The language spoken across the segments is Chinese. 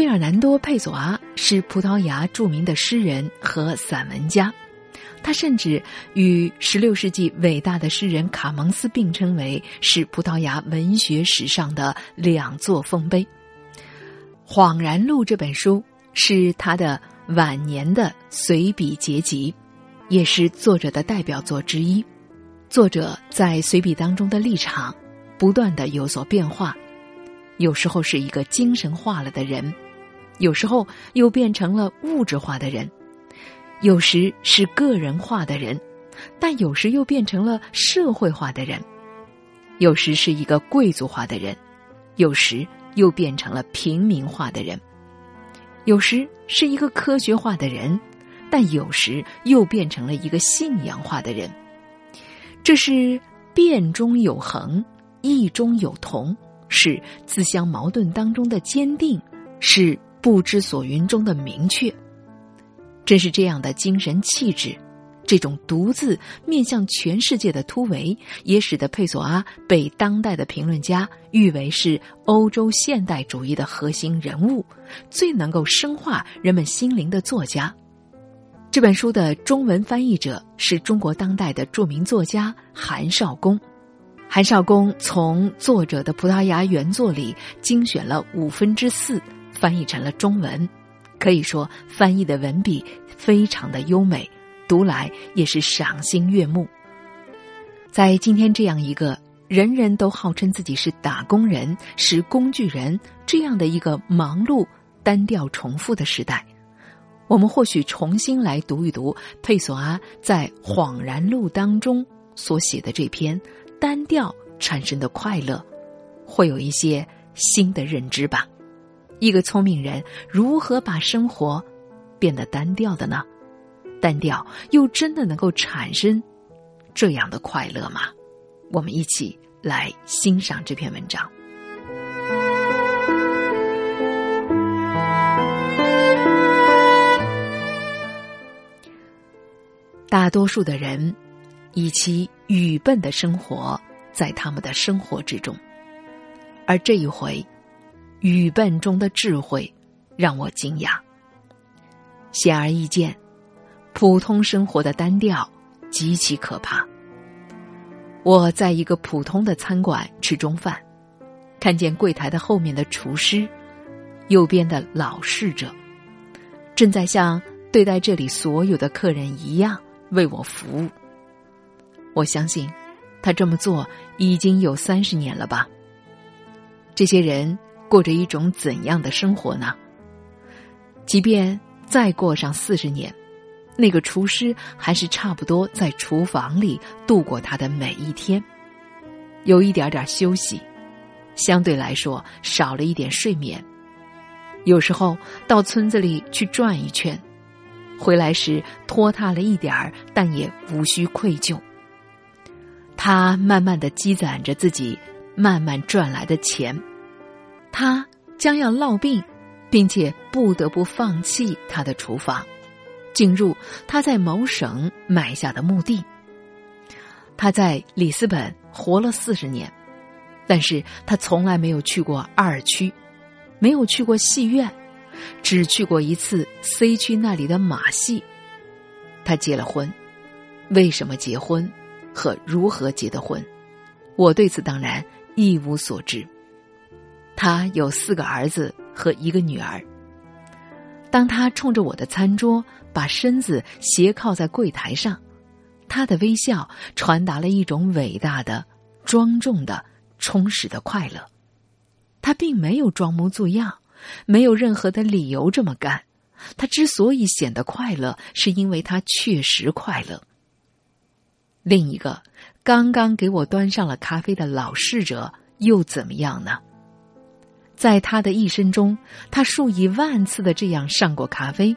费尔南多·佩索阿是葡萄牙著名的诗人和散文家，他甚至与16世纪伟大的诗人卡蒙斯并称为是葡萄牙文学史上的两座丰碑。《恍然录》这本书是他的晚年的随笔结集，也是作者的代表作之一。作者在随笔当中的立场不断的有所变化。有时候是一个精神化了的人，有时候又变成了物质化的人，有时是个人化的人，但有时又变成了社会化的人，有时是一个贵族化的人，有时又变成了平民化的人，有时是一个科学化的人，但有时又变成了一个信仰化的人。这是变中有恒，异中有同。是自相矛盾当中的坚定，是不知所云中的明确。正是这样的精神气质，这种独自面向全世界的突围，也使得佩索阿被当代的评论家誉为是欧洲现代主义的核心人物，最能够深化人们心灵的作家。这本书的中文翻译者是中国当代的著名作家韩少功。韩少功从作者的葡萄牙原作里精选了五分之四，翻译成了中文。可以说，翻译的文笔非常的优美，读来也是赏心悦目。在今天这样一个人人都号称自己是打工人、是工具人这样的一个忙碌、单调、重复的时代，我们或许重新来读一读佩索阿在《恍然录》当中所写的这篇。单调产生的快乐，会有一些新的认知吧。一个聪明人如何把生活变得单调的呢？单调又真的能够产生这样的快乐吗？我们一起来欣赏这篇文章。大多数的人。以其愚笨的生活在他们的生活之中，而这一回，愚笨中的智慧让我惊讶。显而易见，普通生活的单调极其可怕。我在一个普通的餐馆吃中饭，看见柜台的后面的厨师，右边的老侍者，正在像对待这里所有的客人一样为我服务。我相信，他这么做已经有三十年了吧。这些人过着一种怎样的生活呢？即便再过上四十年，那个厨师还是差不多在厨房里度过他的每一天，有一点点休息，相对来说少了一点睡眠。有时候到村子里去转一圈，回来时拖沓了一点儿，但也无需愧疚。他慢慢的积攒着自己慢慢赚来的钱，他将要落病，并且不得不放弃他的厨房，进入他在某省买下的墓地。他在里斯本活了四十年，但是他从来没有去过二区，没有去过戏院，只去过一次 C 区那里的马戏。他结了婚，为什么结婚？和如何结的婚，我对此当然一无所知。他有四个儿子和一个女儿。当他冲着我的餐桌，把身子斜靠在柜台上，他的微笑传达了一种伟大的、庄重的、充实的快乐。他并没有装模作样，没有任何的理由这么干。他之所以显得快乐，是因为他确实快乐。另一个刚刚给我端上了咖啡的老侍者又怎么样呢？在他的一生中，他数以万次的这样上过咖啡，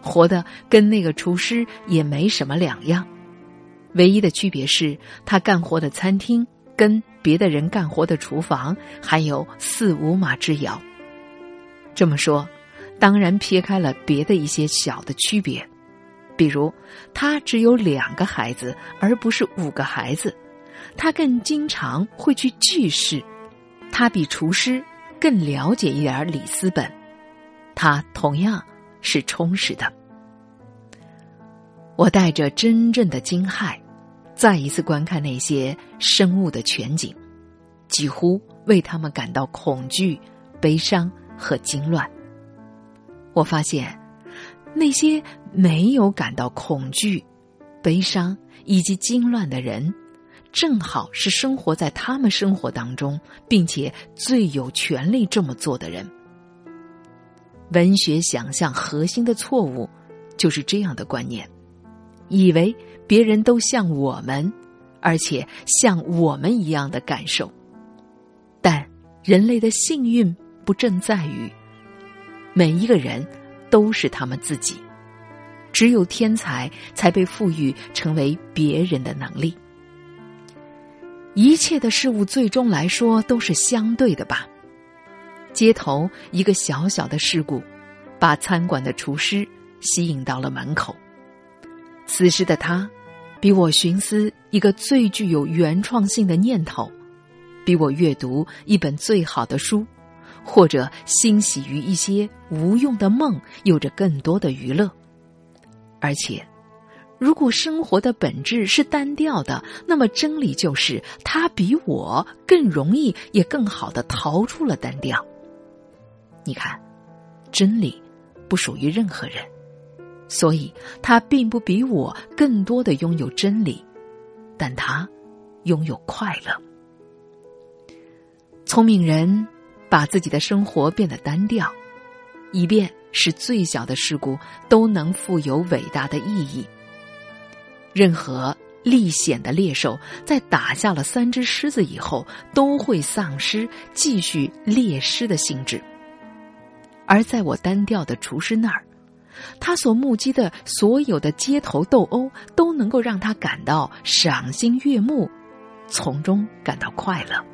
活的跟那个厨师也没什么两样。唯一的区别是他干活的餐厅跟别的人干活的厨房还有四五码之遥。这么说，当然撇开了别的一些小的区别。比如，他只有两个孩子，而不是五个孩子。他更经常会去聚市。他比厨师更了解一点里斯本。它同样是充实的。我带着真正的惊骇，再一次观看那些生物的全景，几乎为他们感到恐惧、悲伤和惊乱。我发现，那些没有感到恐惧、悲伤以及惊乱的人，正好是生活在他们生活当中，并且最有权利这么做的人。文学想象核心的错误，就是这样的观念：以为别人都像我们，而且像我们一样的感受。但人类的幸运不正在于。每一个人都是他们自己，只有天才才被赋予成为别人的能力。一切的事物最终来说都是相对的吧。街头一个小小的事故，把餐馆的厨师吸引到了门口。此时的他，比我寻思一个最具有原创性的念头，比我阅读一本最好的书。或者欣喜于一些无用的梦，有着更多的娱乐。而且，如果生活的本质是单调的，那么真理就是他比我更容易，也更好的逃出了单调。你看，真理不属于任何人，所以他并不比我更多的拥有真理，但他拥有快乐。聪明人。把自己的生活变得单调，以便使最小的事故都能富有伟大的意义。任何历险的猎手在打下了三只狮子以后，都会丧失继续猎狮的兴致。而在我单调的厨师那儿，他所目击的所有的街头斗殴都能够让他感到赏心悦目，从中感到快乐。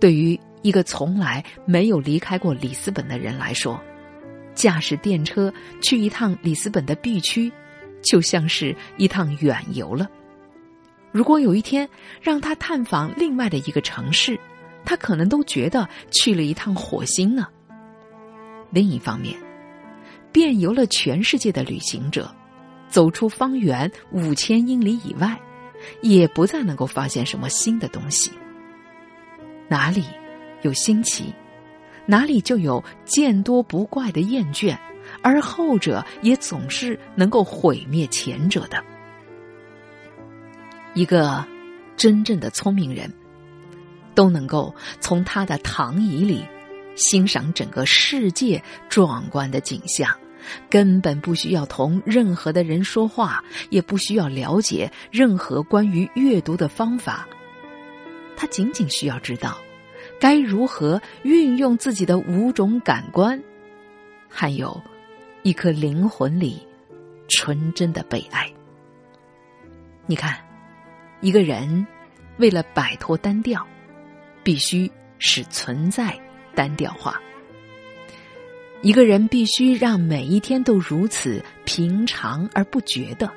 对于。一个从来没有离开过里斯本的人来说，驾驶电车去一趟里斯本的 B 区，就像是一趟远游了。如果有一天让他探访另外的一个城市，他可能都觉得去了一趟火星呢。另一方面，遍游了全世界的旅行者，走出方圆五千英里以外，也不再能够发现什么新的东西。哪里？有新奇，哪里就有见多不怪的厌倦，而后者也总是能够毁灭前者的。一个真正的聪明人，都能够从他的躺椅里欣赏整个世界壮观的景象，根本不需要同任何的人说话，也不需要了解任何关于阅读的方法，他仅仅需要知道。该如何运用自己的五种感官，还有一颗灵魂里纯真的被爱？你看，一个人为了摆脱单调，必须使存在单调化；一个人必须让每一天都如此平常而不觉得，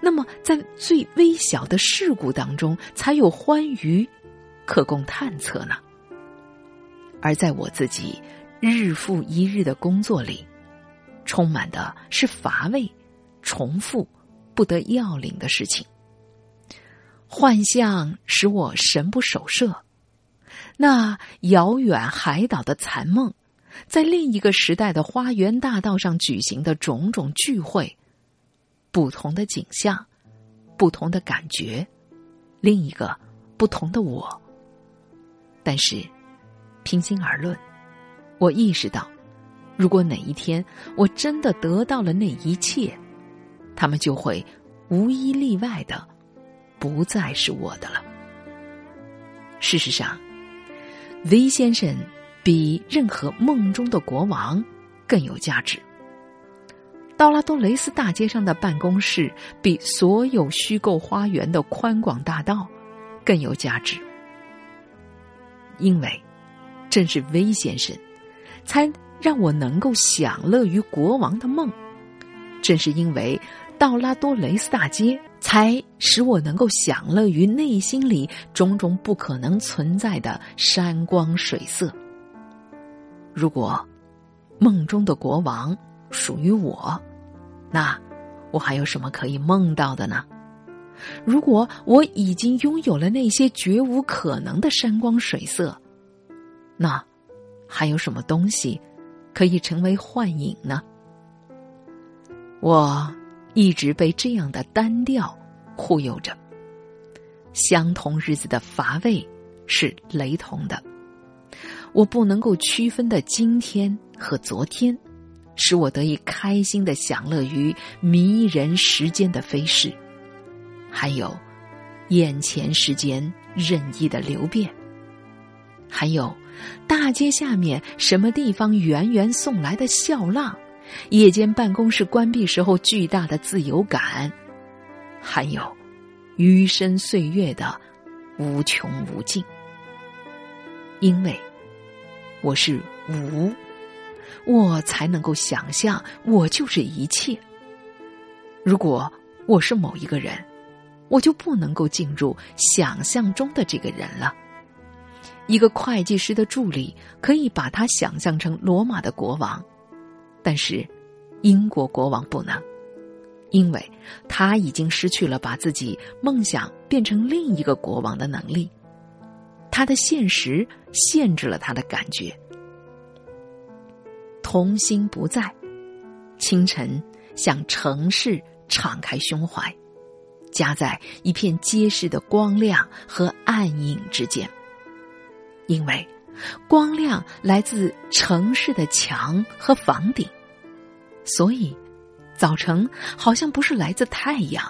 那么在最微小的事故当中，才有欢愉可供探测呢。而在我自己日复一日的工作里，充满的是乏味、重复、不得要领的事情。幻象使我神不守舍，那遥远海岛的残梦，在另一个时代的花园大道上举行的种种聚会，不同的景象，不同的感觉，另一个不同的我。但是。平心而论，我意识到，如果哪一天我真的得到了那一切，他们就会无一例外的不再是我的了。事实上，V 先生比任何梦中的国王更有价值。道拉多雷斯大街上的办公室比所有虚构花园的宽广大道更有价值，因为。正是威先生，才让我能够享乐于国王的梦；正是因为道拉多雷斯大街，才使我能够享乐于内心里种种不可能存在的山光水色。如果梦中的国王属于我，那我还有什么可以梦到的呢？如果我已经拥有了那些绝无可能的山光水色，那还有什么东西可以成为幻影呢？我一直被这样的单调忽悠着。相同日子的乏味是雷同的，我不能够区分的今天和昨天，使我得以开心的享乐于迷人时间的飞逝。还有，眼前时间任意的流变。还有，大街下面什么地方源源送来的笑浪，夜间办公室关闭时候巨大的自由感。还有，余生岁月的无穷无尽。因为我是无，我才能够想象我就是一切。如果我是某一个人。我就不能够进入想象中的这个人了。一个会计师的助理可以把他想象成罗马的国王，但是英国国王不能，因为他已经失去了把自己梦想变成另一个国王的能力。他的现实限制了他的感觉。童心不在，清晨向城市敞开胸怀。夹在一片结实的光亮和暗影之间，因为光亮来自城市的墙和房顶，所以早晨好像不是来自太阳，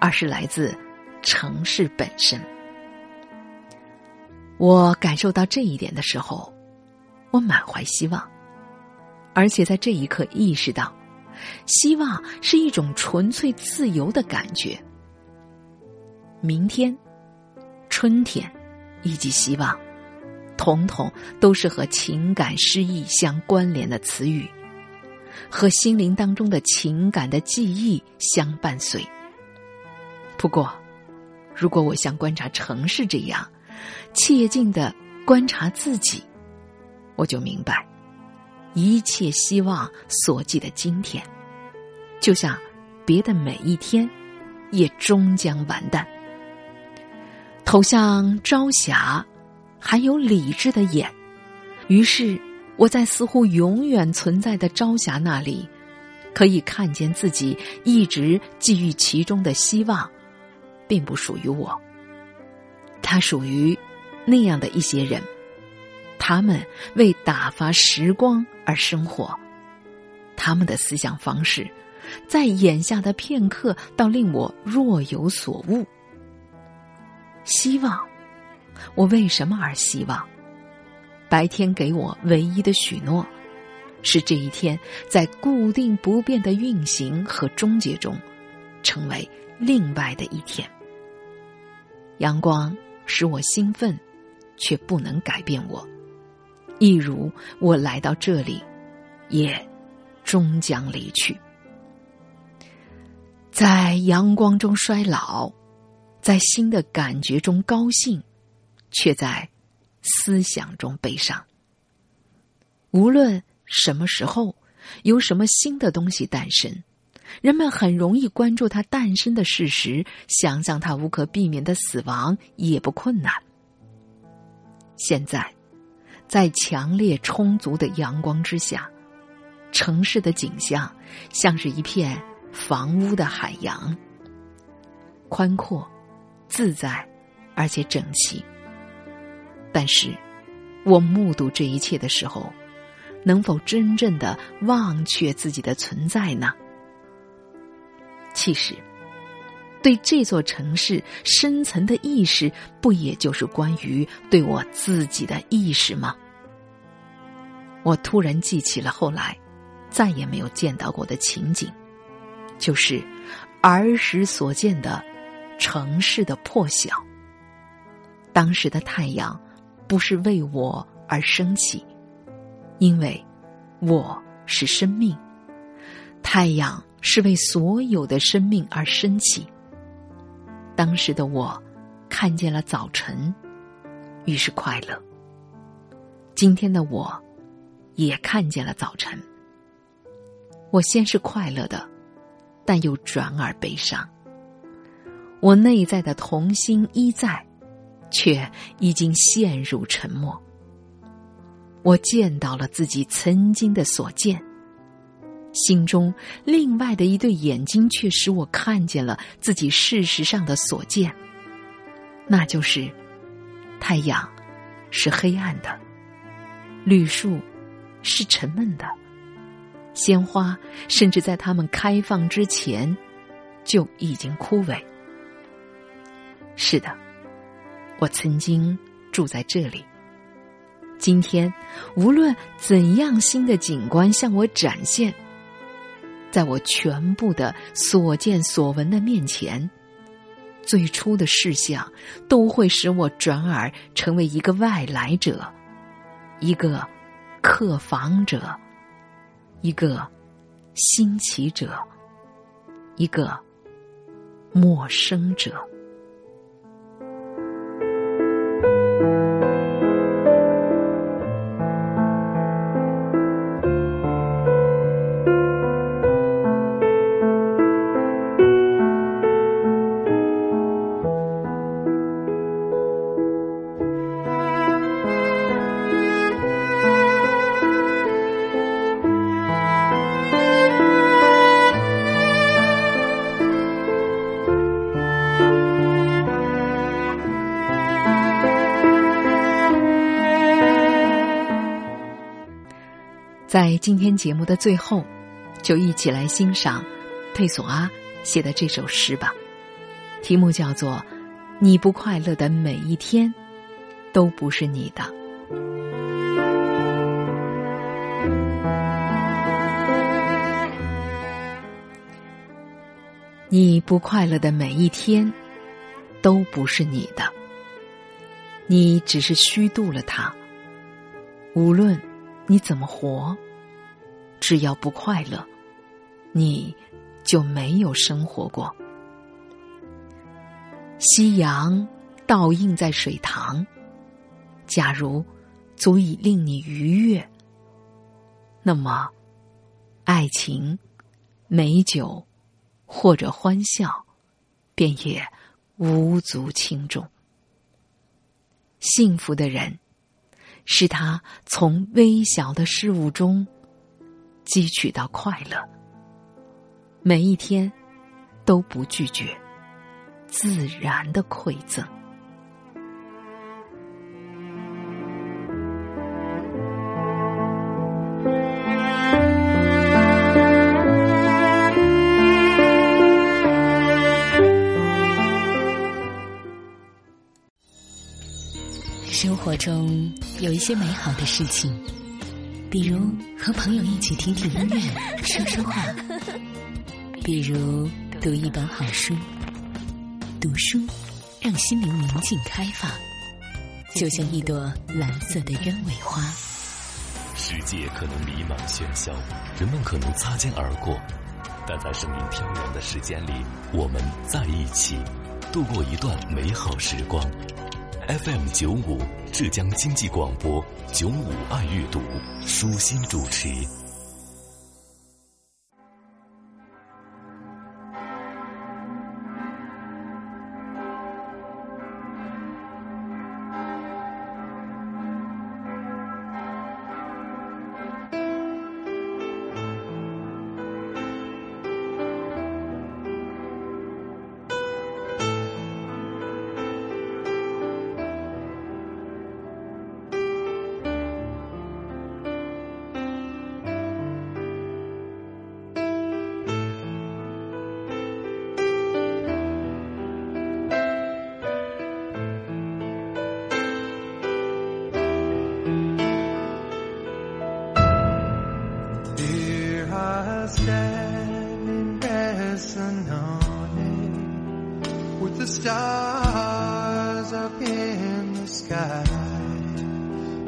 而是来自城市本身。我感受到这一点的时候，我满怀希望，而且在这一刻意识到，希望是一种纯粹自由的感觉。明天、春天以及希望，统统都是和情感失意相关联的词语，和心灵当中的情感的记忆相伴随。不过，如果我像观察城市这样，切近的观察自己，我就明白，一切希望所寄的今天，就像别的每一天，也终将完蛋。投向朝霞，还有理智的眼。于是，我在似乎永远存在的朝霞那里，可以看见自己一直寄予其中的希望，并不属于我。它属于那样的一些人，他们为打发时光而生活，他们的思想方式，在眼下的片刻，倒令我若有所悟。希望，我为什么而希望？白天给我唯一的许诺，是这一天在固定不变的运行和终结中，成为另外的一天。阳光使我兴奋，却不能改变我。一如我来到这里，也终将离去，在阳光中衰老。在新的感觉中高兴，却在思想中悲伤。无论什么时候有什么新的东西诞生，人们很容易关注它诞生的事实，想象它无可避免的死亡也不困难。现在，在强烈充足的阳光之下，城市的景象像是一片房屋的海洋，宽阔。自在，而且整齐。但是，我目睹这一切的时候，能否真正的忘却自己的存在呢？其实，对这座城市深层的意识，不也就是关于对我自己的意识吗？我突然记起了后来再也没有见到过的情景，就是儿时所见的。城市的破晓。当时的太阳不是为我而升起，因为我是生命。太阳是为所有的生命而升起。当时的我看见了早晨，于是快乐。今天的我也看见了早晨。我先是快乐的，但又转而悲伤。我内在的童心依在，却已经陷入沉默。我见到了自己曾经的所见，心中另外的一对眼睛却使我看见了自己事实上的所见，那就是太阳是黑暗的，绿树是沉闷的，鲜花甚至在它们开放之前就已经枯萎。是的，我曾经住在这里。今天，无论怎样新的景观向我展现，在我全部的所见所闻的面前，最初的事项都会使我转而成为一个外来者，一个客房者，一个新奇者，一个陌生者。在今天节目的最后，就一起来欣赏佩索阿写的这首诗吧。题目叫做《你不快乐的每一天都不是你的》。你不快乐的每一天都不是你的，你只是虚度了它。无论。你怎么活？只要不快乐，你就没有生活过。夕阳倒映在水塘，假如足以令你愉悦，那么爱情、美酒或者欢笑，便也无足轻重。幸福的人。是他从微小的事物中汲取到快乐，每一天都不拒绝，自然的馈赠。生活中有一些美好的事情，比如和朋友一起听听音乐、说说话；比如读一本好书。读书让心灵宁静开放，就像一朵蓝色的鸢尾花。世界可能迷茫喧嚣，人们可能擦肩而过，但在生命飘扬的时间里，我们在一起，度过一段美好时光。FM 九五浙江经济广播九五爱阅读舒心主持。The stars up in the sky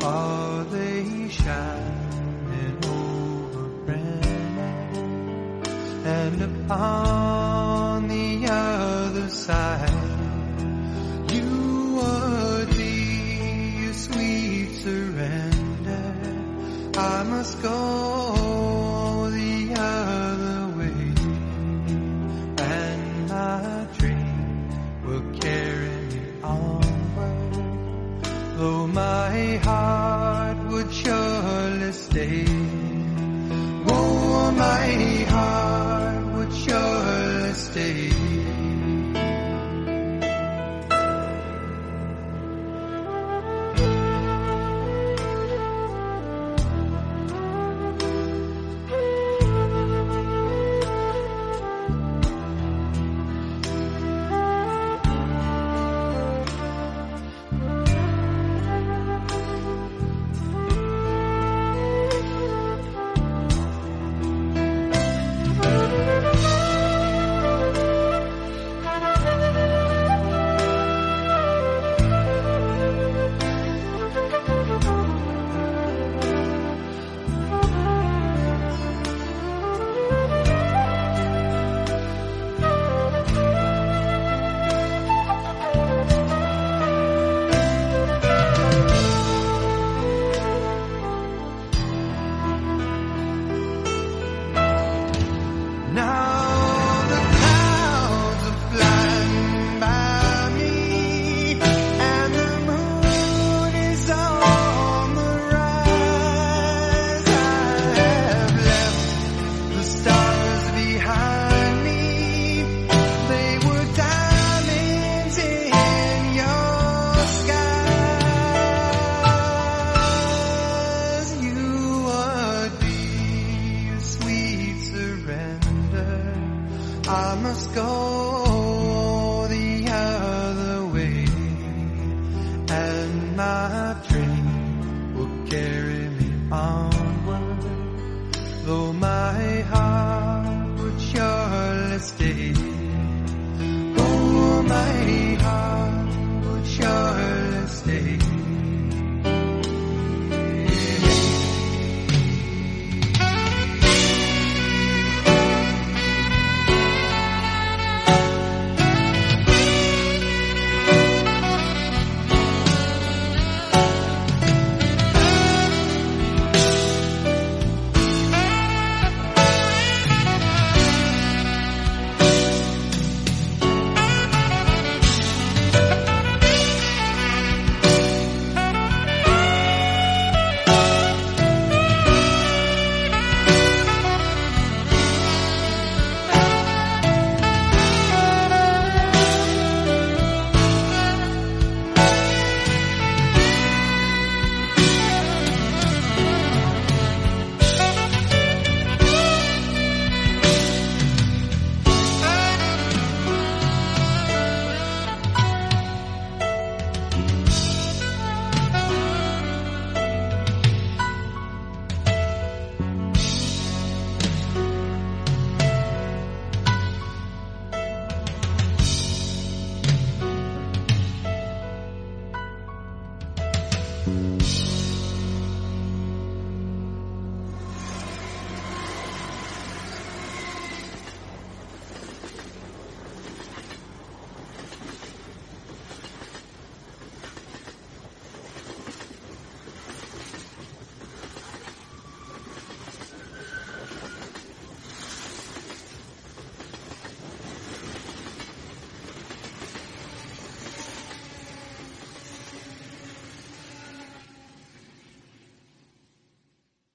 are they shining over and upon the other side you are the sweet surrender. I must go I must go